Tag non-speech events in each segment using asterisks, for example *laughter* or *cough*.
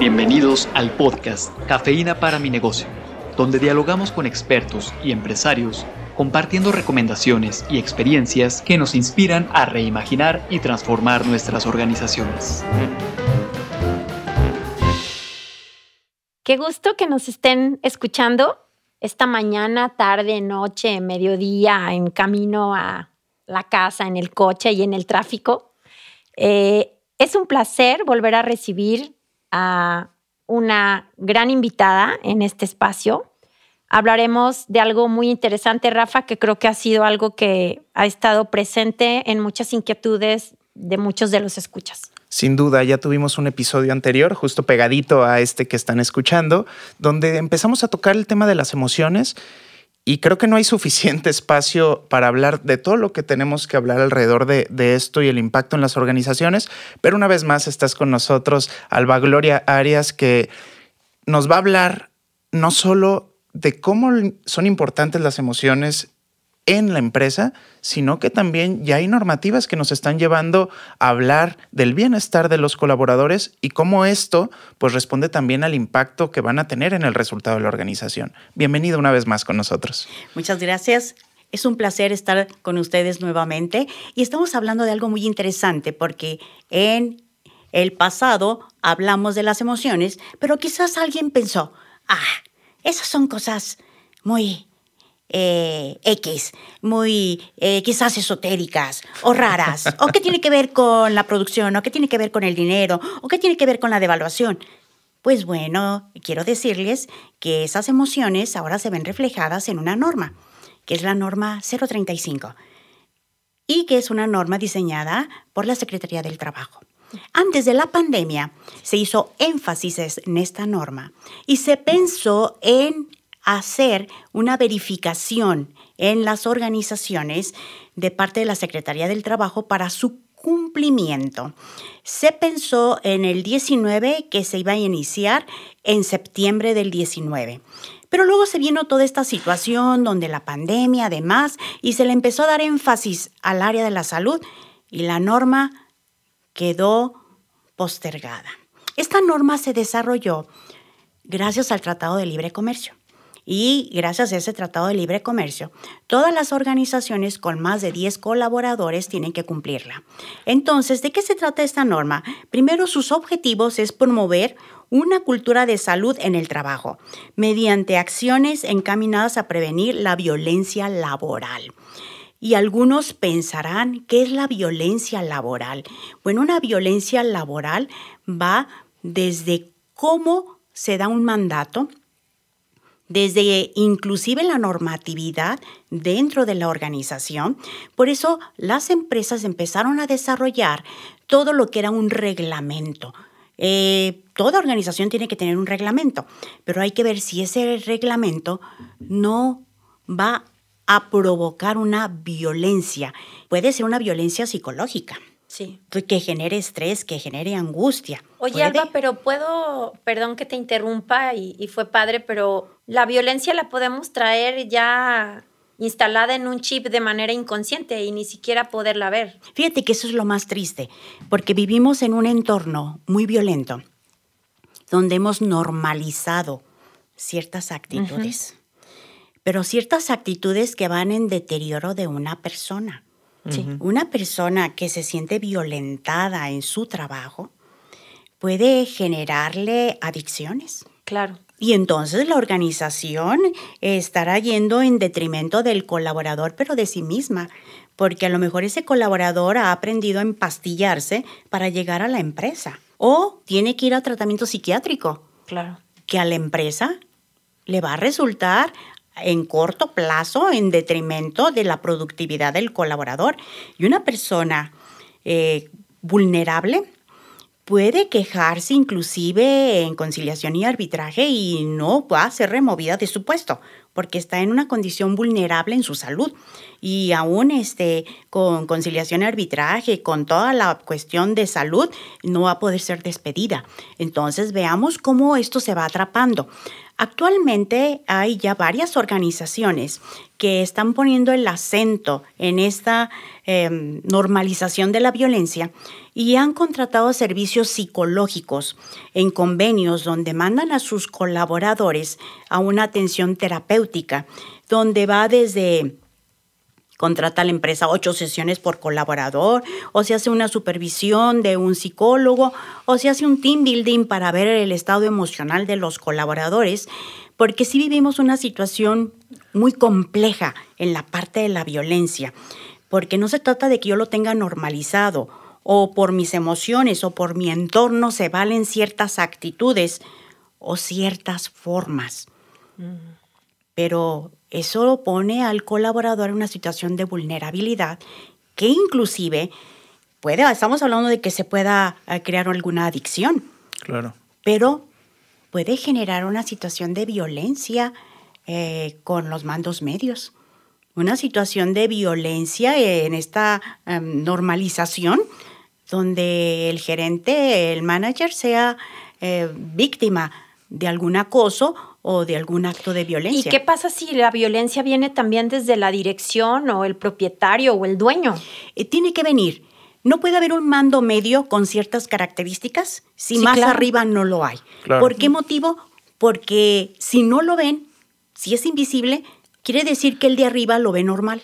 Bienvenidos al podcast Cafeína para mi negocio, donde dialogamos con expertos y empresarios compartiendo recomendaciones y experiencias que nos inspiran a reimaginar y transformar nuestras organizaciones. Qué gusto que nos estén escuchando esta mañana, tarde, noche, mediodía, en camino a la casa, en el coche y en el tráfico. Eh, es un placer volver a recibir a una gran invitada en este espacio. Hablaremos de algo muy interesante, Rafa, que creo que ha sido algo que ha estado presente en muchas inquietudes de muchos de los escuchas. Sin duda, ya tuvimos un episodio anterior, justo pegadito a este que están escuchando, donde empezamos a tocar el tema de las emociones y creo que no hay suficiente espacio para hablar de todo lo que tenemos que hablar alrededor de, esto y el impacto en las organizaciones. Pero una vez más estás con nosotros, Alba Gloria Arias, que nos va a hablar no solo de cómo son importantes las emociones en la empresa, sino que también ya hay normativas que nos están llevando a hablar del bienestar de los colaboradores y cómo esto pues responde también al impacto que van a tener en el resultado de la organización. Bienvenido una vez más con nosotros. Muchas gracias. Es un placer estar con ustedes nuevamente y estamos hablando de algo muy interesante porque en el pasado hablamos de las emociones, pero quizás alguien pensó, ah, esas son cosas muy eh, X, muy eh, quizás esotéricas o raras, o qué tiene que ver con la producción, o qué tiene que ver con el dinero, o qué tiene que ver con la devaluación. Pues bueno, quiero decirles que esas emociones ahora se ven reflejadas en una norma, que es la norma 035, y que es una norma diseñada por la Secretaría del Trabajo. Antes de la pandemia se hizo énfasis en esta norma y se pensó en hacer una verificación en las organizaciones de parte de la Secretaría del Trabajo para su cumplimiento. Se pensó en el 19 que se iba a iniciar en septiembre del 19. Pero luego se vino toda esta situación donde la pandemia además y se le empezó a dar énfasis al área de la salud y la norma quedó postergada. Esta norma se desarrolló gracias al Tratado de Libre Comercio y gracias a ese Tratado de Libre Comercio, todas las organizaciones con más de 10 colaboradores tienen que cumplirla. Entonces, ¿de qué se trata esta norma? Primero, sus objetivos es promover una cultura de salud en el trabajo, mediante acciones encaminadas a prevenir la violencia laboral. Y algunos pensarán, ¿qué es la violencia laboral? Bueno, una violencia laboral va desde cómo se da un mandato, desde inclusive la normatividad dentro de la organización. Por eso las empresas empezaron a desarrollar todo lo que era un reglamento. Eh, toda organización tiene que tener un reglamento, pero hay que ver si ese reglamento no va a provocar una violencia. Puede ser una violencia psicológica. Sí. Que genere estrés, que genere angustia. Oye, Alba, pero puedo, perdón que te interrumpa y, fue padre, pero la violencia la podemos traer ya instalada en un chip de manera inconsciente y ni siquiera poderla ver. Fíjate que eso es lo más triste, porque vivimos en un entorno muy violento, donde hemos normalizado ciertas actitudes, pero ciertas actitudes que van en deterioro de una persona. Una persona que se siente violentada en su trabajo puede generarle adicciones. Claro. Y entonces la organización estará yendo en detrimento del colaborador, pero de sí misma, porque a lo mejor ese colaborador ha aprendido a empastillarse para llegar a la empresa o tiene que ir a tratamiento psiquiátrico. Claro. Que a la empresa le va a resultar en corto plazo en detrimento de la productividad del colaborador. Y una persona eh, vulnerable puede quejarse inclusive en conciliación y arbitraje y no va a ser removida de su puesto porque está en una condición vulnerable en su salud y aún este, con conciliación y arbitraje, con toda la cuestión de salud, no va a poder ser despedida. Entonces veamos cómo esto se va atrapando. Actualmente hay ya varias organizaciones que están poniendo el acento en esta em, normalización de la violencia y han contratado servicios psicológicos en convenios donde mandan a sus colaboradores a una atención terapéutica, donde va desde contrata a la empresa ocho sesiones por colaborador, o se hace una supervisión de un psicólogo, o se hace un team building para ver el estado emocional de los colaboradores, porque sí vivimos una situación muy compleja en la parte de la violencia, porque no se trata de que yo lo tenga normalizado o por mis emociones o por mi entorno se valen ciertas actitudes o ciertas formas. Mm. Pero eso pone al colaborador en una situación de vulnerabilidad que inclusive puede, estamos hablando de que se pueda eh, crear alguna adicción. Claro. Pero puede generar una situación de violencia eh, con los mandos medios. Una situación de violencia en esta em, normalización donde el gerente, el manager sea eh, víctima de algún acoso o de algún acto de violencia. ¿Y qué pasa si la violencia viene también desde la dirección o el propietario o el dueño? Eh, tiene que venir. No puede haber un mando medio con ciertas características si más arriba no lo hay. ¿Por qué motivo? Porque si no lo ven, si es invisible, quiere decir que el de arriba lo ve normal.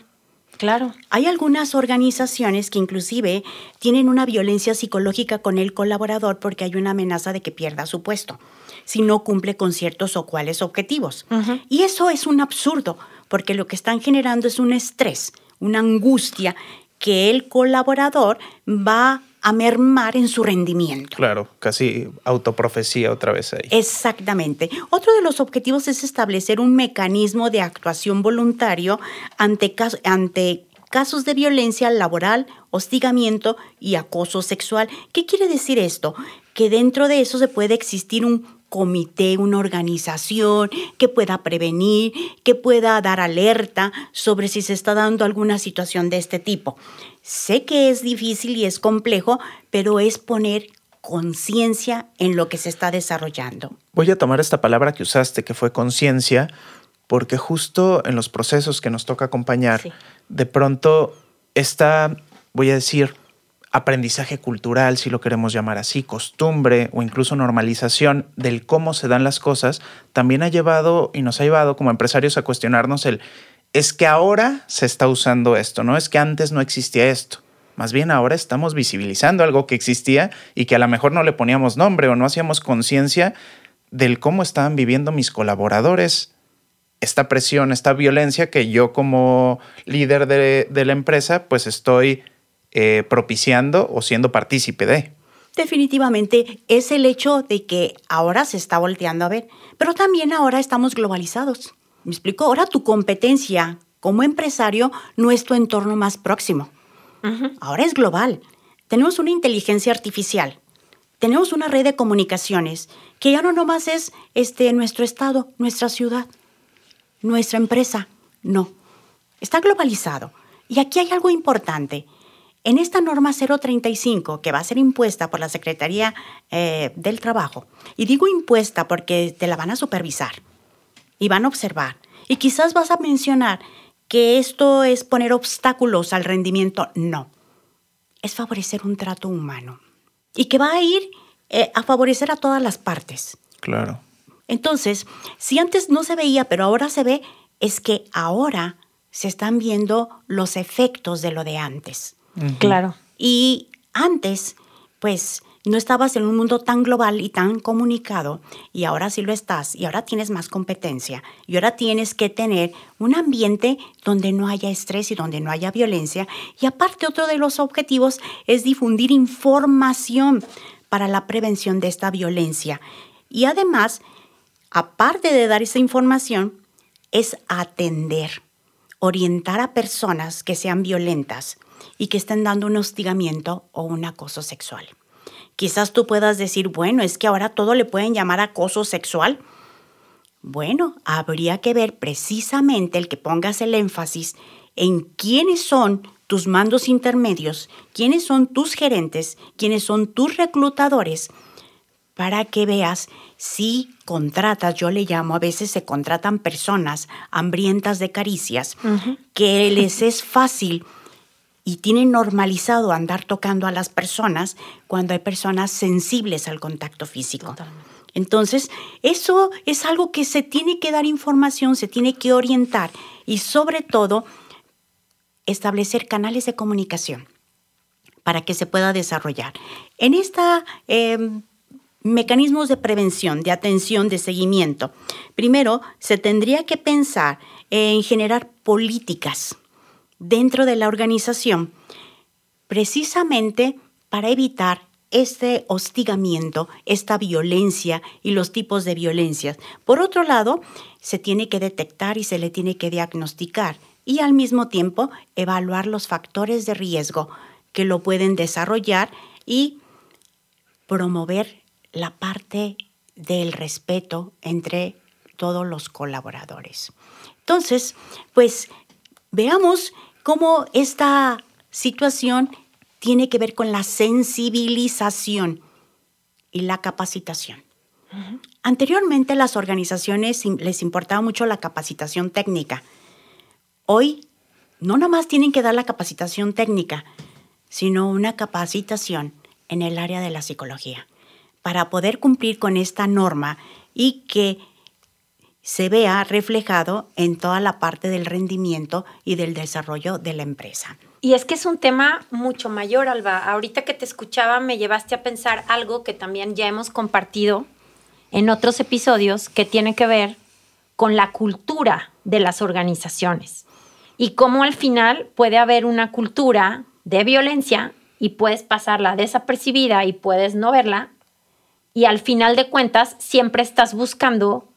Claro. Hay algunas organizaciones que inclusive tienen una violencia psicológica con el colaborador porque hay una amenaza de que pierda su puesto si no cumple con ciertos o cuales objetivos. Y eso es un absurdo, porque lo que están generando es un estrés, una angustia que el colaborador va a mermar en su rendimiento. Claro, casi autoprofecía otra vez ahí. Exactamente. Otro de los objetivos es establecer un mecanismo de actuación voluntario ante, ante casos de violencia laboral, hostigamiento y acoso sexual. ¿Qué quiere decir esto? Que dentro de eso se puede existir un comité, una organización que pueda prevenir, que pueda dar alerta sobre si se está dando alguna situación de este tipo. Sé que es difícil y es complejo, pero es poner conciencia en lo que se está desarrollando. Voy a tomar esta palabra que usaste, que fue conciencia, porque justo en los procesos que nos toca acompañar, de pronto está, voy a decir, aprendizaje cultural, si lo queremos llamar así, costumbre o incluso normalización del cómo se dan las cosas, también ha llevado y nos ha llevado como empresarios a cuestionarnos el, es que ahora se está usando esto, no es que antes no existía esto. Más bien ahora estamos visibilizando algo que existía y que a lo mejor no le poníamos nombre o no hacíamos conciencia del cómo estaban viviendo mis colaboradores esta presión, esta violencia que yo como líder de, de la empresa pues estoy eh, propiciando o siendo partícipe de. Definitivamente es el hecho de que ahora se está volteando a ver, pero también ahora estamos globalizados. ¿Me explico? Ahora tu competencia como empresario no es tu entorno más próximo. Ahora es global. Tenemos una inteligencia artificial. Tenemos una red de comunicaciones que ya no nomás es este, nuestro estado, nuestra ciudad, nuestra empresa. No. Está globalizado. Y aquí hay algo importante. En esta norma 035, que va a ser impuesta por la Secretaría eh, del Trabajo, y digo impuesta porque te la van a supervisar y van a observar, y quizás vas a mencionar que esto es poner obstáculos al rendimiento, no, es favorecer un trato humano y que va a ir eh, a favorecer a todas las partes. Claro. Entonces, si antes no se veía, pero ahora se ve, es que ahora se están viendo los efectos de lo de antes. Claro. Y antes, pues no estabas en un mundo tan global y tan comunicado y ahora sí lo estás y ahora tienes más competencia y ahora tienes que tener un ambiente donde no haya estrés y donde no haya violencia. Y aparte otro de los objetivos es difundir información para la prevención de esta violencia. Y además aparte de dar esa información es atender orientar a personas que sean violentas y que estén dando un hostigamiento o un acoso sexual. Quizás tú puedas decir, bueno, es que ahora todo le pueden llamar acoso sexual. Bueno, habría que ver precisamente el que pongas el énfasis en quiénes son tus mandos intermedios, quiénes son tus gerentes, quiénes son tus reclutadores, para que veas si contratas, yo le llamo, a veces se contratan personas hambrientas de caricias, que les es fácil y tienen normalizado andar tocando a las personas cuando hay personas sensibles al contacto físico. Entonces, eso es algo que se tiene que dar información, se tiene que orientar y sobre todo establecer canales de comunicación para que se pueda desarrollar. En esta em, mecanismos de prevención, de atención, de seguimiento. Primero, se tendría que pensar en generar políticas dentro de la organización, precisamente para evitar este hostigamiento, esta violencia y los tipos de violencias. Por otro lado, se tiene que detectar y se le tiene que diagnosticar y al mismo tiempo evaluar los factores de riesgo que lo pueden desarrollar y promover la parte del respeto entre todos los colaboradores. Entonces, pues veamos cómo esta situación tiene que ver con la sensibilización y la capacitación. Anteriormente las organizaciones les importaba mucho la capacitación técnica. Hoy no nomás tienen que dar la capacitación técnica, sino una capacitación en el área de la psicología para poder cumplir con esta norma y que se vea reflejado en toda la parte del rendimiento y del desarrollo de la empresa. Y es que es un tema mucho mayor, Alba. Ahorita que te escuchaba me llevaste a pensar algo que también ya hemos compartido en otros episodios que tiene que ver con la cultura de las organizaciones y cómo al final puede haber una cultura de violencia y puedes pasarla desapercibida y puedes no verla y al final de cuentas siempre estás buscando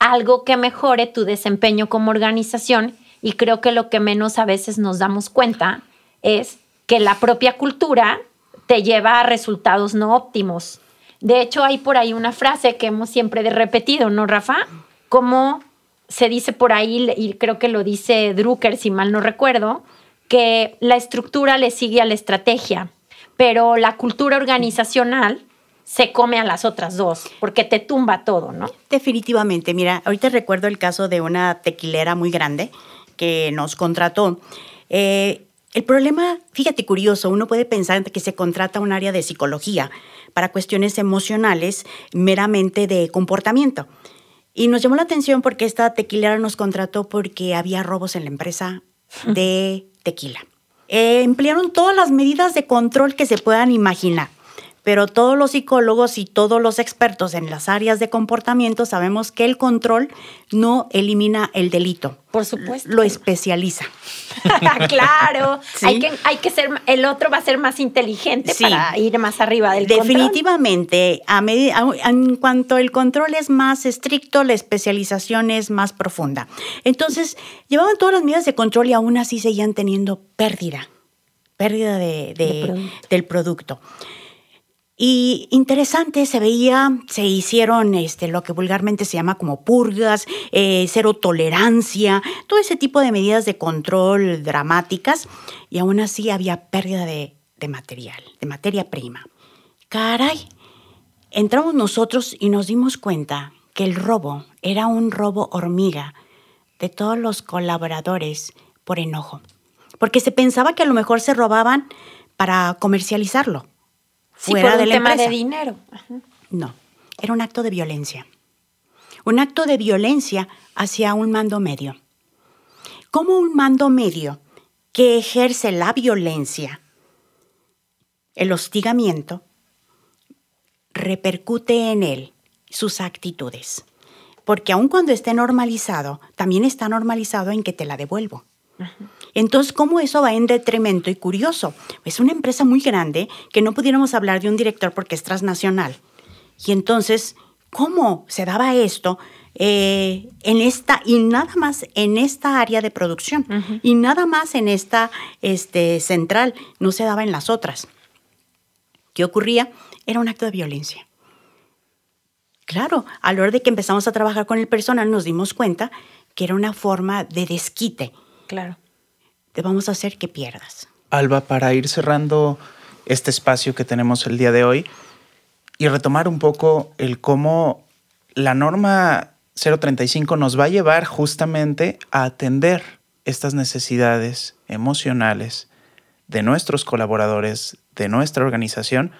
algo que mejore tu desempeño como organización y creo que lo que menos a veces nos damos cuenta es que la propia cultura te lleva a resultados no óptimos. De hecho, hay por ahí una frase que hemos siempre repetido, ¿no, Rafa? Como se dice por ahí, y creo que lo dice Drucker, si mal no recuerdo, que la estructura le sigue a la estrategia, pero la cultura organizacional se come a las otras dos, porque te tumba todo, ¿no? Definitivamente. Mira, ahorita recuerdo el caso de una tequilera muy grande que nos contrató. Eh, el problema, fíjate curioso, uno puede pensar que se contrata un área de psicología para cuestiones emocionales meramente de comportamiento. Y nos llamó la atención porque esta tequilera nos contrató porque había robos en la empresa de tequila. Eh, emplearon todas las medidas de control que se puedan imaginar pero todos los psicólogos y todos los expertos en las áreas de comportamiento sabemos que el control no elimina el delito. Por supuesto. Lo especializa. *laughs* claro. Hay, que, hay que ser, el otro va a ser más inteligente para ir más arriba del Definitivamente, a en cuanto el control es más estricto, la especialización es más profunda. Entonces, llevaban todas las medidas de control y aún así seguían teniendo pérdida, pérdida de, del producto. Y interesante, se veía, se hicieron este, lo que vulgarmente se llama como purgas, eh, cero tolerancia, todo ese tipo de medidas de control dramáticas, y aún así había pérdida de, de material, de materia prima. Caray, entramos nosotros y nos dimos cuenta que el robo era un robo hormiga de todos los colaboradores por enojo, porque se pensaba que a lo mejor se robaban para comercializarlo fuera de un tema de dinero. No, era un acto de violencia. Un acto de violencia hacia un mando medio. ¿Cómo un mando medio que ejerce la violencia, el hostigamiento, repercute en él sus actitudes? Porque aun cuando esté normalizado, también está normalizado en que te la devuelvo. Entonces, ¿cómo eso va en detrimento? Y curioso, es una empresa muy grande que no pudiéramos hablar de un director porque es transnacional. Y entonces, ¿cómo se daba esto? Eh, en esta y nada más en esta área de producción y nada más en esta este, central, no se daba en las otras. ¿Qué ocurría? Era un acto de violencia. Claro, a la hora de que empezamos a trabajar con el personal nos dimos cuenta que era una forma de desquite. Claro te vamos a hacer que pierdas. Alba, para ir cerrando este espacio que tenemos el día de hoy, y retomar un poco el cómo la norma 035 nos va a llevar justamente a atender estas necesidades emocionales de nuestros colaboradores, de nuestra organización,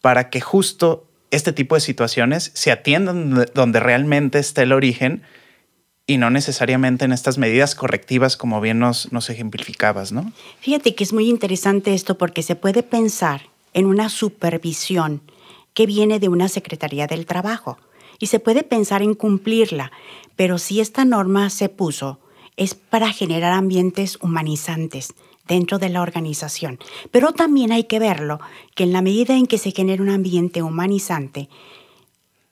para que justo este tipo de situaciones se atiendan donde realmente está el origen y no necesariamente en estas medidas correctivas como bien nos, nos ejemplificabas, ¿no? Fíjate que es muy interesante esto porque se puede pensar en una supervisión que viene de una Secretaría del Trabajo y se puede pensar en cumplirla, pero si esta norma se puso es para generar ambientes humanizantes dentro de la organización. Pero también hay que verlo que en la medida en que se genera un ambiente humanizante,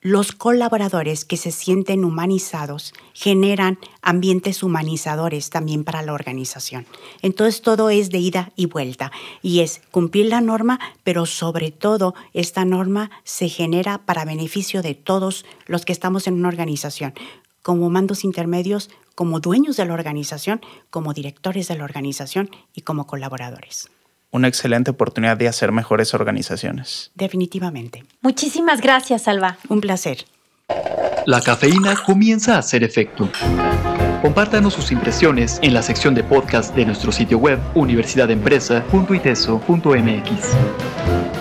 los colaboradores que se sienten humanizados generan ambientes humanizadores también para la organización. Entonces todo es de ida y vuelta y es cumplir la norma, pero sobre todo esta norma se genera para beneficio de todos los que estamos en una organización, como mandos intermedios, como dueños de la organización, como directores de la organización y como colaboradores una excelente oportunidad de hacer mejores organizaciones. Definitivamente. Muchísimas gracias, Alba. Un placer. La cafeína comienza a hacer efecto. Compártanos sus impresiones en la sección de podcast de nuestro sitio web universidadempresa.iteso.mx.